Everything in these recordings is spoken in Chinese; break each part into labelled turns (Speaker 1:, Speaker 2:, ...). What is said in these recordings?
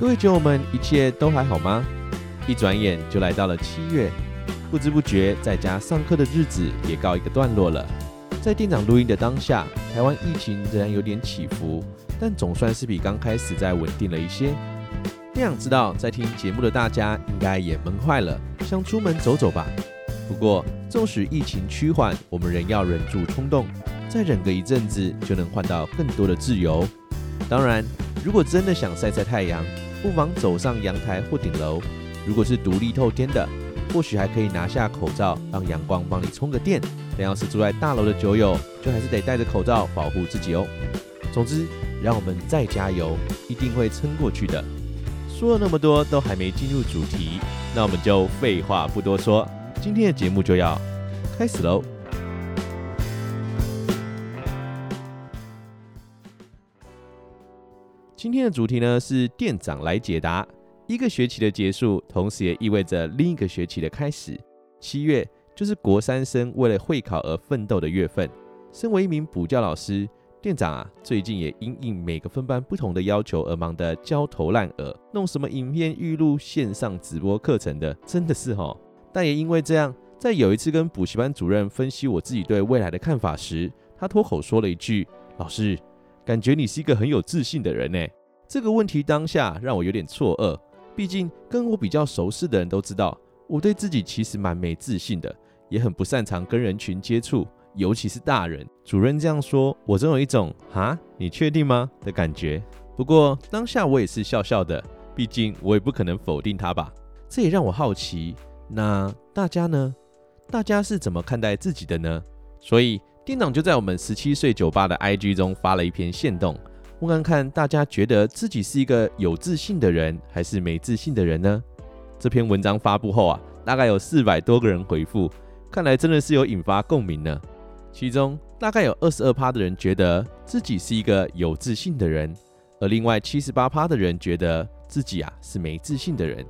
Speaker 1: 各位酒友们，一切都还好吗？一转眼就来到了七月，不知不觉在家上课的日子也告一个段落了。在店长录音的当下，台湾疫情仍然有点起伏，但总算是比刚开始再稳定了一些。店长知道，在听节目的大家应该也闷坏了，想出门走走吧。不过，纵使疫情趋缓，我们仍要忍住冲动，再忍个一阵子，就能换到更多的自由。当然，如果真的想晒晒太阳，不妨走上阳台或顶楼。如果是独立透天的，或许还可以拿下口罩，让阳光帮你充个电。但要是住在大楼的酒友，就还是得戴着口罩保护自己哦。总之，让我们再加油，一定会撑过去的。说了那么多，都还没进入主题，那我们就废话不多说，今天的节目就要开始喽。今天的主题呢，是店长来解答。一个学期的结束，同时也意味着另一个学期的开始。七月就是国三生为了会考而奋斗的月份。身为一名补教老师，店长啊，最近也因应每个分班不同的要求而忙得焦头烂额，弄什么影片预录、线上直播课程的，真的是哦。但也因为这样，在有一次跟补习班主任分析我自己对未来的看法时，他脱口说了一句：“老师。”感觉你是一个很有自信的人呢。这个问题当下让我有点错愕，毕竟跟我比较熟识的人都知道，我对自己其实蛮没自信的，也很不擅长跟人群接触，尤其是大人。主任这样说，我总有一种“哈，你确定吗”的感觉。不过当下我也是笑笑的，毕竟我也不可能否定他吧。这也让我好奇，那大家呢？大家是怎么看待自己的呢？所以。店长就在我们十七岁酒吧的 IG 中发了一篇限动，问看看大家觉得自己是一个有自信的人，还是没自信的人呢？这篇文章发布后啊，大概有四百多个人回复，看来真的是有引发共鸣呢。其中大概有二十二趴的人觉得自己是一个有自信的人，而另外七十八趴的人觉得自己啊是没自信的人。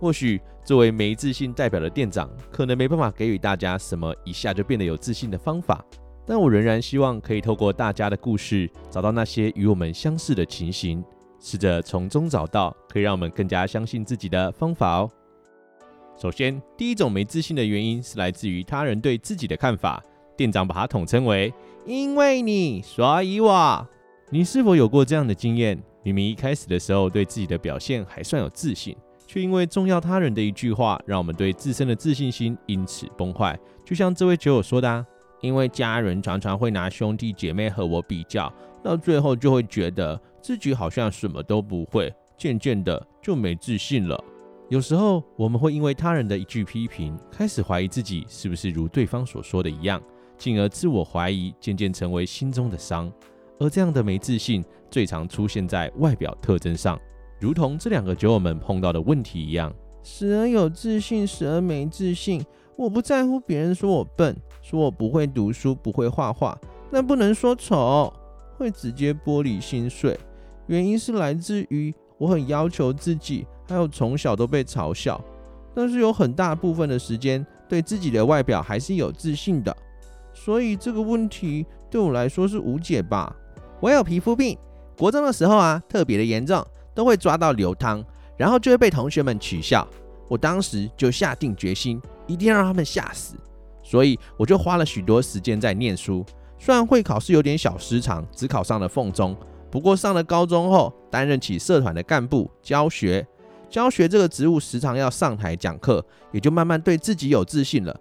Speaker 1: 或许作为没自信代表的店长，可能没办法给予大家什么一下就变得有自信的方法。但我仍然希望可以透过大家的故事，找到那些与我们相似的情形，试着从中找到可以让我们更加相信自己的方法哦。首先，第一种没自信的原因是来自于他人对自己的看法，店长把它统称为“因为你，所以我”。你是否有过这样的经验？明明一开始的时候对自己的表现还算有自信，却因为重要他人的一句话，让我们对自身的自信心因此崩坏。就像这位酒友说的啊。因为家人常常会拿兄弟姐妹和我比较，到最后就会觉得自己好像什么都不会，渐渐的就没自信了。有时候我们会因为他人的一句批评，开始怀疑自己是不是如对方所说的一样，进而自我怀疑，渐渐成为心中的伤。而这样的没自信，最常出现在外表特征上，如同这两个酒友们碰到的问题一样：时而有自信，时而没自信。我不在乎别人说我笨。说我不会读书，不会画画，但不能说丑，会直接玻璃心碎。原因是来自于我很要求自己，还有从小都被嘲笑，但是有很大部分的时间对自己的外表还是有自信的，所以这个问题对我来说是无解吧。我有皮肤病，国中的时候啊，特别的严重，都会抓到流汤，然后就会被同学们取笑。我当时就下定决心，一定要让他们吓死。所以我就花了许多时间在念书，虽然会考是有点小失常，只考上了凤中。不过上了高中后，担任起社团的干部，教学，教学这个职务时常要上台讲课，也就慢慢对自己有自信了。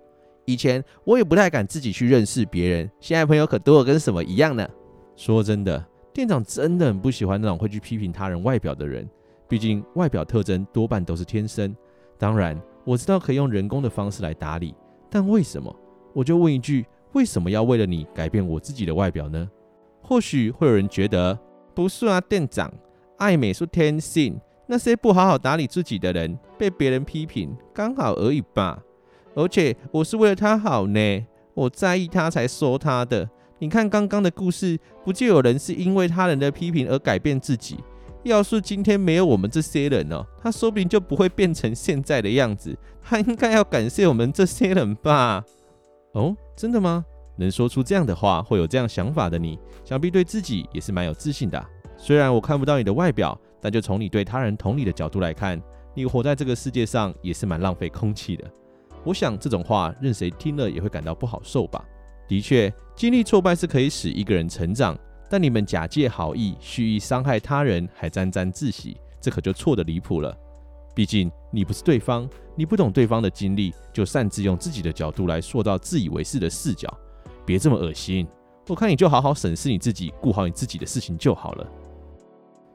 Speaker 1: 以前我也不太敢自己去认识别人，现在朋友可多得跟什么一样呢？说真的，店长真的很不喜欢那种会去批评他人外表的人，毕竟外表特征多半都是天生。当然，我知道可以用人工的方式来打理。但为什么？我就问一句：为什么要为了你改变我自己的外表呢？或许会有人觉得，不是啊，店长，爱美是天性，那些不好好打理自己的人被别人批评，刚好而已吧。而且我是为了他好呢，我在意他才说他的。你看刚刚的故事，不就有人是因为他人的批评而改变自己？要是今天没有我们这些人哦，他说不定就不会变成现在的样子。他应该要感谢我们这些人吧？哦，真的吗？能说出这样的话，会有这样想法的你，想必对自己也是蛮有自信的。虽然我看不到你的外表，但就从你对他人同理的角度来看，你活在这个世界上也是蛮浪费空气的。我想这种话，任谁听了也会感到不好受吧。的确，经历挫败是可以使一个人成长，但你们假借好意，蓄意伤害他人，还沾沾自喜，这可就错得离谱了。毕竟你不是对方，你不懂对方的经历，就擅自用自己的角度来塑造自以为是的视角。别这么恶心！我看你就好好审视你自己，顾好你自己的事情就好了。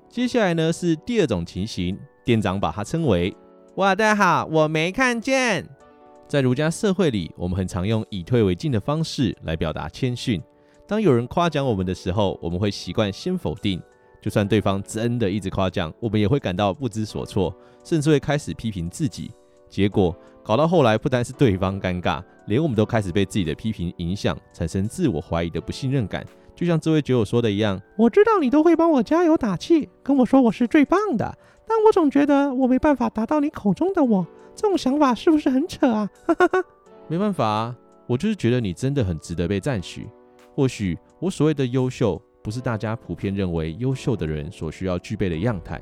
Speaker 1: 接下来呢，是第二种情形，店长把它称为“我的好，我没看见”。在儒家社会里，我们很常用以退为进的方式来表达谦逊。当有人夸奖我们的时候，我们会习惯先否定，就算对方真的一直夸奖，我们也会感到不知所措，甚至会开始批评自己。结果搞到后来，不单是对方尴尬，连我们都开始被自己的批评影响，产生自我怀疑的不信任感。就像这位酒友说的一样：“我知道你都会帮我加油打气，跟我说我是最棒的，但我总觉得我没办法达到你口中的我。这种想法是不是很扯啊？”哈哈哈，没办法啊，我就是觉得你真的很值得被赞许。或许我所谓的优秀，不是大家普遍认为优秀的人所需要具备的样态。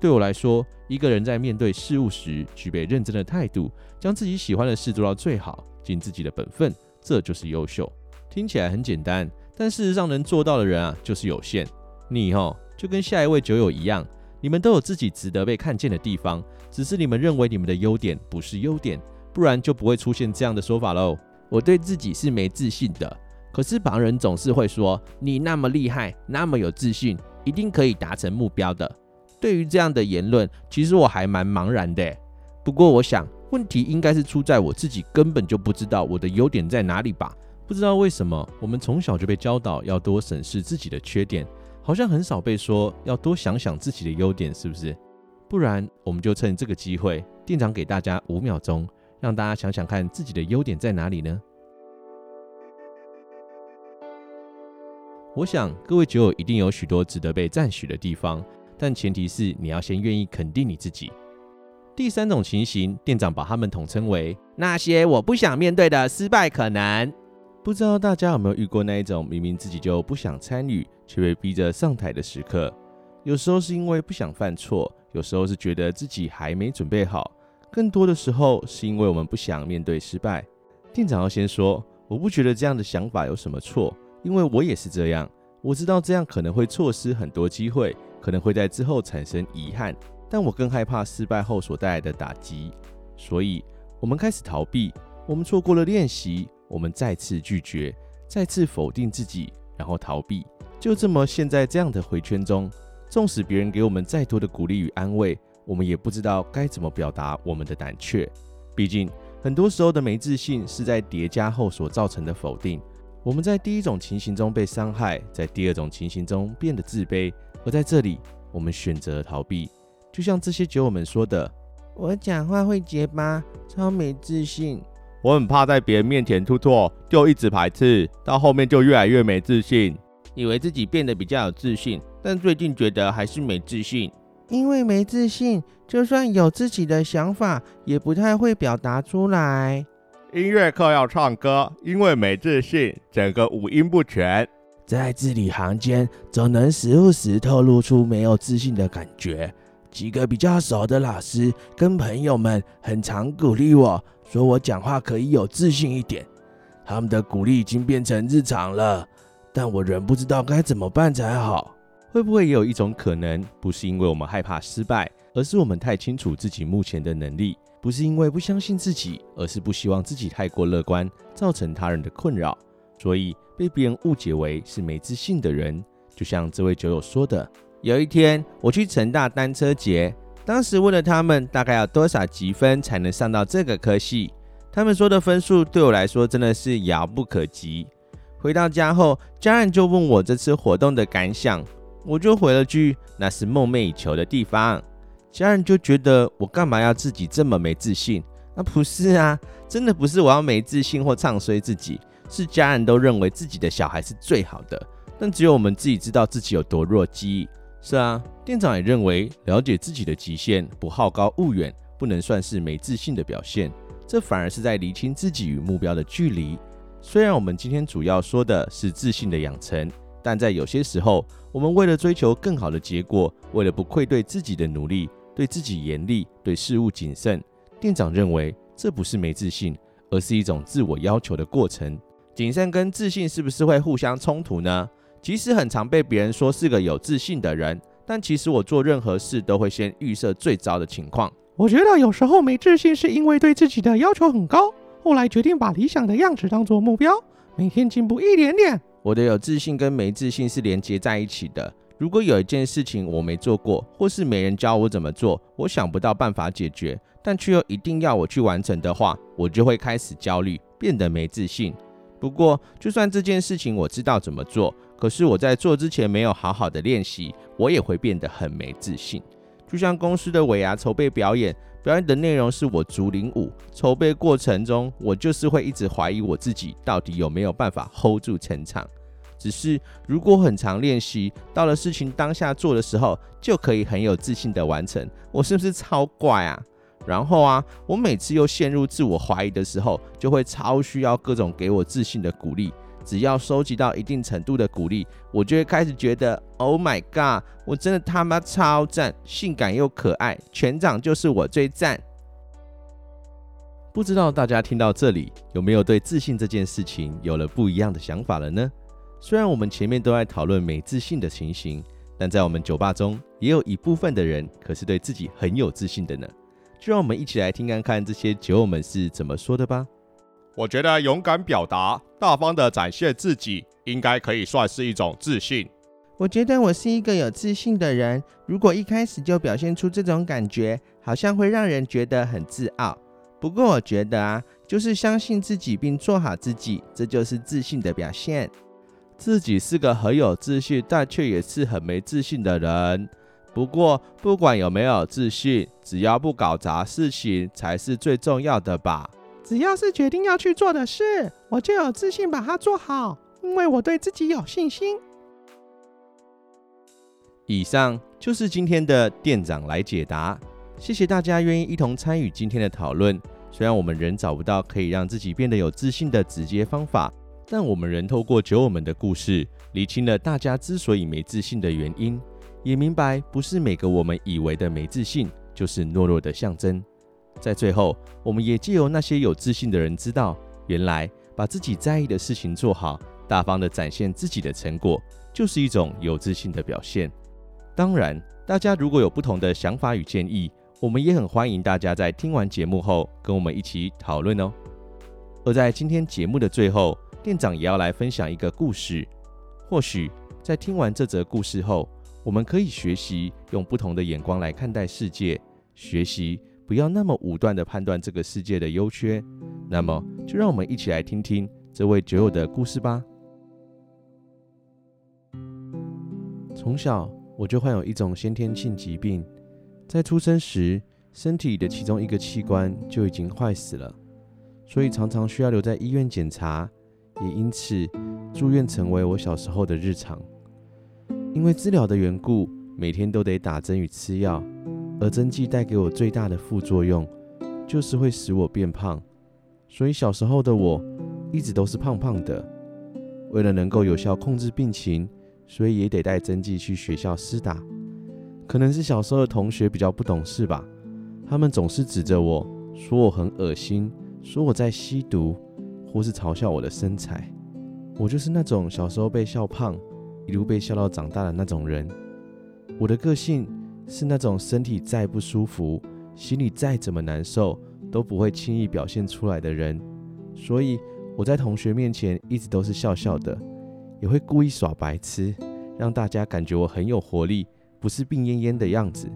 Speaker 1: 对我来说，一个人在面对事物时，具备认真的态度，将自己喜欢的事做到最好，尽自己的本分，这就是优秀。听起来很简单，但事实上能做到的人啊，就是有限。你哦，就跟下一位酒友一样，你们都有自己值得被看见的地方，只是你们认为你们的优点不是优点，不然就不会出现这样的说法喽。我对自己是没自信的，可是旁人总是会说，你那么厉害，那么有自信，一定可以达成目标的。对于这样的言论，其实我还蛮茫然的。不过我想，问题应该是出在我自己根本就不知道我的优点在哪里吧？不知道为什么，我们从小就被教导要多审视自己的缺点，好像很少被说要多想想自己的优点，是不是？不然，我们就趁这个机会，店长给大家五秒钟，让大家想想看自己的优点在哪里呢？我想各位酒友一定有许多值得被赞许的地方。但前提是你要先愿意肯定你自己。第三种情形，店长把他们统称为那些我不想面对的失败可能。不知道大家有没有遇过那一种明明自己就不想参与，却被逼着上台的时刻？有时候是因为不想犯错，有时候是觉得自己还没准备好，更多的时候是因为我们不想面对失败。店长要先说，我不觉得这样的想法有什么错，因为我也是这样。我知道这样可能会错失很多机会。可能会在之后产生遗憾，但我更害怕失败后所带来的打击，所以我们开始逃避，我们错过了练习，我们再次拒绝，再次否定自己，然后逃避，就这么陷在这样的回圈中。纵使别人给我们再多的鼓励与安慰，我们也不知道该怎么表达我们的胆怯。毕竟很多时候的没自信是在叠加后所造成的否定。我们在第一种情形中被伤害，在第二种情形中变得自卑。而在这里，我们选择逃避，就像这些酒友们说的：“我讲话会结巴，超没自信。我很怕在别人面前出错，就一直排斥，到后面就越来越没自信。以为自己变得比较有自信，但最近觉得还是没自信。因为没自信，就算有自己的想法，也不太会表达出来。音乐课要唱歌，因为没自信，整个五音不全。”在字里行间，总能时不时透露出没有自信的感觉。几个比较熟的老师跟朋友们很常鼓励我，说我讲话可以有自信一点。他们的鼓励已经变成日常了，但我仍不知道该怎么办才好。会不会也有一种可能，不是因为我们害怕失败，而是我们太清楚自己目前的能力？不是因为不相信自己，而是不希望自己太过乐观，造成他人的困扰。所以被别人误解为是没自信的人，就像这位酒友说的：“有一天我去成大单车节，当时问了他们大概要多少积分才能上到这个科系，他们说的分数对我来说真的是遥不可及。回到家后，家人就问我这次活动的感想，我就回了句：“那是梦寐以求的地方。”家人就觉得我干嘛要自己这么没自信？那不是啊，真的不是我要没自信或唱衰自己，是家人都认为自己的小孩是最好的，但只有我们自己知道自己有多弱鸡。是啊，店长也认为了解自己的极限，不好高骛远，不能算是没自信的表现。这反而是在厘清自己与目标的距离。虽然我们今天主要说的是自信的养成，但在有些时候，我们为了追求更好的结果，为了不愧对自己的努力，对自己严厉，对事物谨慎。店长认为这不是没自信，而是一种自我要求的过程。谨慎跟自信是不是会互相冲突呢？其实很常被别人说是个有自信的人，但其实我做任何事都会先预设最糟的情况。
Speaker 2: 我觉得有时候没自信是因为对自己的要求很高，后来决定把理想的样子当做目标，每天进步一点点。
Speaker 1: 我的有自信跟没自信是连接在一起的。如果有一件事情我没做过，或是没人教我怎么做，我想不到办法解决，但却又一定要我去完成的话，我就会开始焦虑，变得没自信。不过，就算这件事情我知道怎么做，可是我在做之前没有好好的练习，我也会变得很没自信。就像公司的尾牙筹备表演，表演的内容是我竹林舞，筹备过程中，我就是会一直怀疑我自己到底有没有办法 hold 住全场。只是如果很常练习，到了事情当下做的时候，就可以很有自信的完成。我是不是超怪啊？然后啊，我每次又陷入自我怀疑的时候，就会超需要各种给我自信的鼓励。只要收集到一定程度的鼓励，我就会开始觉得，Oh my god，我真的他妈超赞，性感又可爱，全场就是我最赞。不知道大家听到这里有没有对自信这件事情有了不一样的想法了呢？虽然我们前面都在讨论没自信的情形，但在我们酒吧中也有一部分的人可是对自己很有自信的呢。就让我们一起来听看看这些酒友们是怎么说的吧。
Speaker 3: 我觉得勇敢表达、大方的展现自己，应该可以算是一种自信。
Speaker 4: 我觉得我是一个有自信的人，如果一开始就表现出这种感觉，好像会让人觉得很自傲。不过我觉得啊，就是相信自己并做好自己，这就是自信的表现。
Speaker 1: 自己是个很有自信，但却也是很没自信的人。不过不管有没有自信，只要不搞砸事情，才是最重要的吧。
Speaker 2: 只要是决定要去做的事，我就有自信把它做好，因为我对自己有信心。
Speaker 1: 以上就是今天的店长来解答，谢谢大家愿意一同参与今天的讨论。虽然我们仍找不到可以让自己变得有自信的直接方法，但我们仍透过酒友们的故事，理清了大家之所以没自信的原因，也明白不是每个我们以为的没自信就是懦弱的象征。在最后，我们也借由那些有自信的人知道，原来把自己在意的事情做好，大方地展现自己的成果，就是一种有自信的表现。当然，大家如果有不同的想法与建议，我们也很欢迎大家在听完节目后跟我们一起讨论哦。而在今天节目的最后，店长也要来分享一个故事。或许在听完这则故事后，我们可以学习用不同的眼光来看待世界，学习。不要那么武断地判断这个世界的优缺，那么就让我们一起来听听这位酒友的故事吧。从小我就患有一种先天性疾病，在出生时身体的其中一个器官就已经坏死了，所以常常需要留在医院检查，也因此住院成为我小时候的日常。因为治疗的缘故，每天都得打针与吃药。而针剂带给我最大的副作用，就是会使我变胖，所以小时候的我一直都是胖胖的。为了能够有效控制病情，所以也得带针剂去学校施打。可能是小时候的同学比较不懂事吧，他们总是指着我说我很恶心，说我在吸毒，或是嘲笑我的身材。我就是那种小时候被笑胖，一路被笑到长大的那种人。我的个性。是那种身体再不舒服，心里再怎么难受，都不会轻易表现出来的人。所以我在同学面前一直都是笑笑的，也会故意耍白痴，让大家感觉我很有活力，不是病恹恹的样子。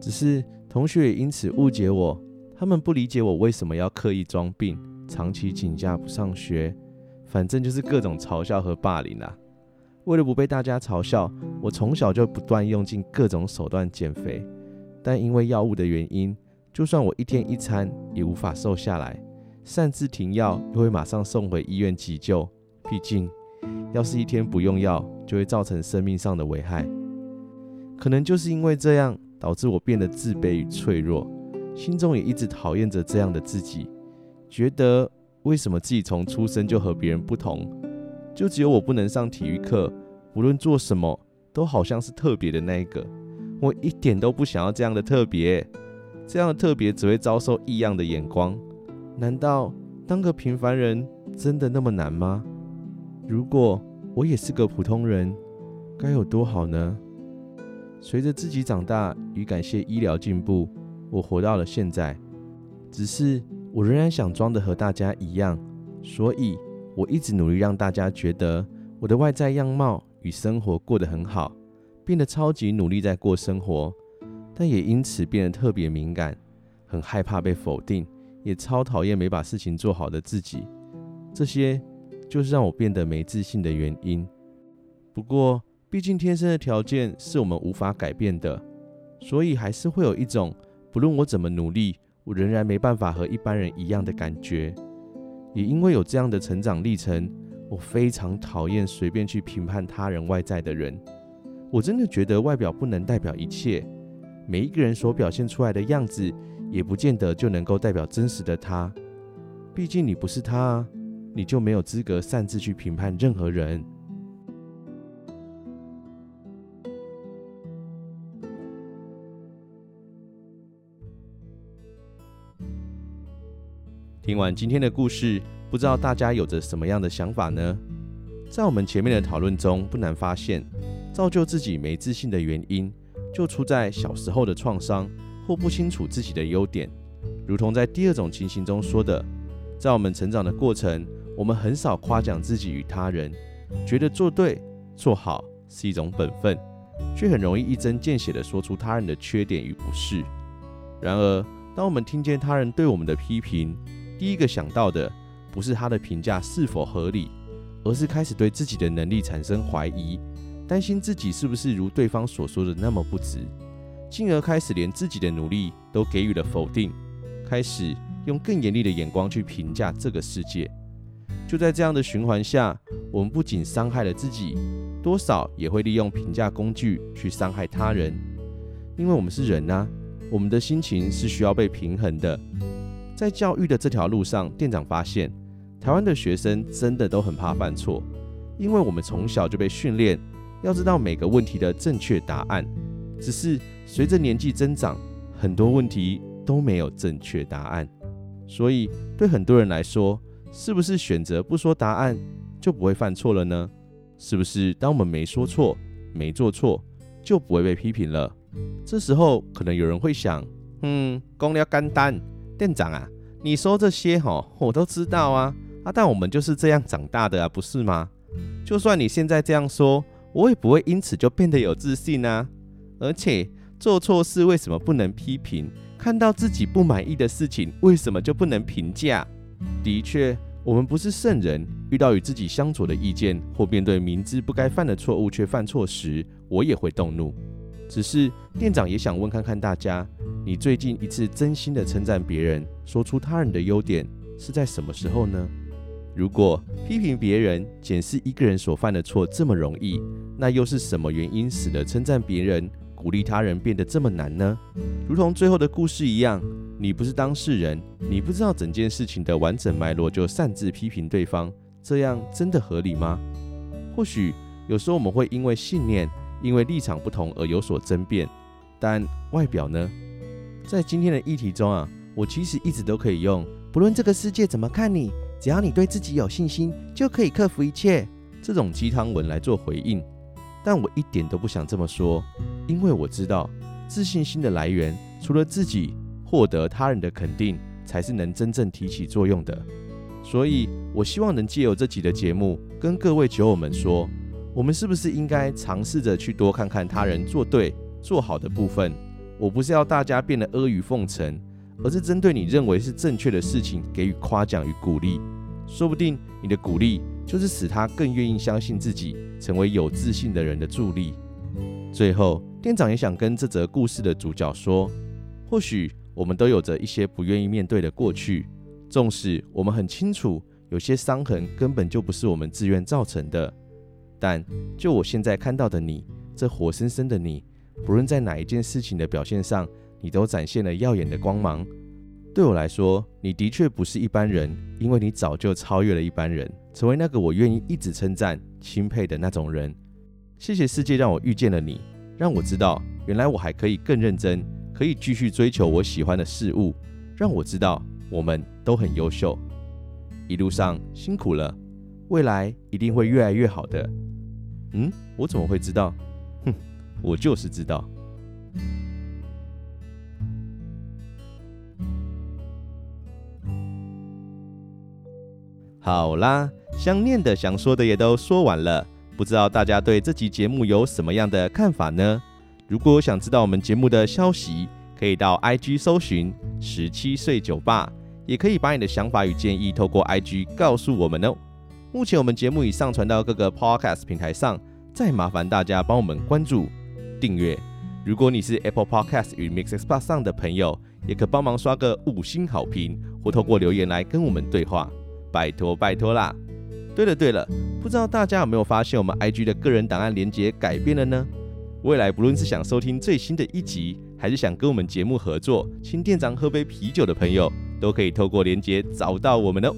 Speaker 1: 只是同学也因此误解我，他们不理解我为什么要刻意装病，长期请假不上学，反正就是各种嘲笑和霸凌啦。为了不被大家嘲笑，我从小就不断用尽各种手段减肥，但因为药物的原因，就算我一天一餐也无法瘦下来，擅自停药又会马上送回医院急救。毕竟，要是一天不用药，就会造成生命上的危害。可能就是因为这样，导致我变得自卑与脆弱，心中也一直讨厌着这样的自己，觉得为什么自己从出生就和别人不同。就只有我不能上体育课，无论做什么都好像是特别的那一个。我一点都不想要这样的特别，这样的特别只会遭受异样的眼光。难道当个平凡人真的那么难吗？如果我也是个普通人，该有多好呢？随着自己长大与感谢医疗进步，我活到了现在。只是我仍然想装的和大家一样，所以。我一直努力让大家觉得我的外在样貌与生活过得很好，变得超级努力在过生活，但也因此变得特别敏感，很害怕被否定，也超讨厌没把事情做好的自己。这些就是让我变得没自信的原因。不过，毕竟天生的条件是我们无法改变的，所以还是会有一种不论我怎么努力，我仍然没办法和一般人一样的感觉。也因为有这样的成长历程，我非常讨厌随便去评判他人外在的人。我真的觉得外表不能代表一切，每一个人所表现出来的样子，也不见得就能够代表真实的他。毕竟你不是他，你就没有资格擅自去评判任何人。听完今天的故事，不知道大家有着什么样的想法呢？在我们前面的讨论中，不难发现，造就自己没自信的原因，就出在小时候的创伤或不清楚自己的优点。如同在第二种情形中说的，在我们成长的过程，我们很少夸奖自己与他人，觉得做对做好是一种本分，却很容易一针见血地说出他人的缺点与不是。然而，当我们听见他人对我们的批评，第一个想到的不是他的评价是否合理，而是开始对自己的能力产生怀疑，担心自己是不是如对方所说的那么不值，进而开始连自己的努力都给予了否定，开始用更严厉的眼光去评价这个世界。就在这样的循环下，我们不仅伤害了自己，多少也会利用评价工具去伤害他人，因为我们是人啊，我们的心情是需要被平衡的。在教育的这条路上，店长发现，台湾的学生真的都很怕犯错，因为我们从小就被训练要知道每个问题的正确答案。只是随着年纪增长，很多问题都没有正确答案。所以对很多人来说，是不是选择不说答案就不会犯错了呢？是不是当我们没说错、没做错，就不会被批评了？这时候可能有人会想，嗯，公了简单。店长啊，你说这些吼，我都知道啊啊！但我们就是这样长大的啊，不是吗？就算你现在这样说，我也不会因此就变得有自信啊。而且做错事为什么不能批评？看到自己不满意的事情，为什么就不能评价？的确，我们不是圣人，遇到与自己相左的意见，或面对明知不该犯的错误却犯错时，我也会动怒。只是店长也想问看看大家，你最近一次真心的称赞别人，说出他人的优点是在什么时候呢？如果批评别人、检视一个人所犯的错这么容易，那又是什么原因使得称赞别人、鼓励他人变得这么难呢？如同最后的故事一样，你不是当事人，你不知道整件事情的完整脉络就擅自批评对方，这样真的合理吗？或许有时候我们会因为信念。因为立场不同而有所争辩，但外表呢？在今天的议题中啊，我其实一直都可以用“不论这个世界怎么看你，只要你对自己有信心，就可以克服一切”这种鸡汤文来做回应。但我一点都不想这么说，因为我知道自信心的来源，除了自己获得他人的肯定，才是能真正提起作用的。所以，我希望能借由这集的节目，跟各位酒友们说。我们是不是应该尝试着去多看看他人做对、做好的部分？我不是要大家变得阿谀奉承，而是针对你认为是正确的事情给予夸奖与鼓励。说不定你的鼓励就是使他更愿意相信自己，成为有自信的人的助力。最后，店长也想跟这则故事的主角说：或许我们都有着一些不愿意面对的过去，纵使我们很清楚有些伤痕根本就不是我们自愿造成的，但就我现在看到的你，这活生生的你，不论在哪一件事情的表现上，你都展现了耀眼的光芒。对我来说，你的确不是一般人，因为你早就超越了一般人，成为那个我愿意一直称赞、钦佩的那种人。谢谢世界让我遇见了你，让我知道原来我还可以更认真，可以继续追求我喜欢的事物，让我知道我们都很优秀。一路上辛苦了，未来一定会越来越好的。嗯，我怎么会知道？哼，我就是知道。好啦，想念的、想说的也都说完了，不知道大家对这集节目有什么样的看法呢？如果想知道我们节目的消息，可以到 IG 搜寻十七岁酒吧，也可以把你的想法与建议透过 IG 告诉我们哦。目前我们节目已上传到各个 Podcast 平台上，再麻烦大家帮我们关注、订阅。如果你是 Apple Podcast 与 MixerBox 上的朋友，也可帮忙刷个五星好评，或透过留言来跟我们对话。拜托拜托啦！对了对了，不知道大家有没有发现我们 IG 的个人档案连接改变了呢？未来不论是想收听最新的一集，还是想跟我们节目合作，请店长喝杯啤酒的朋友，都可以透过连接找到我们哦。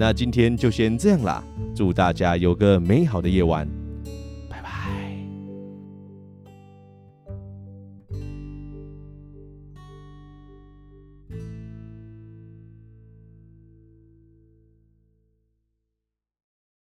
Speaker 1: 那今天就先这样啦，祝大家有个美好的夜晚。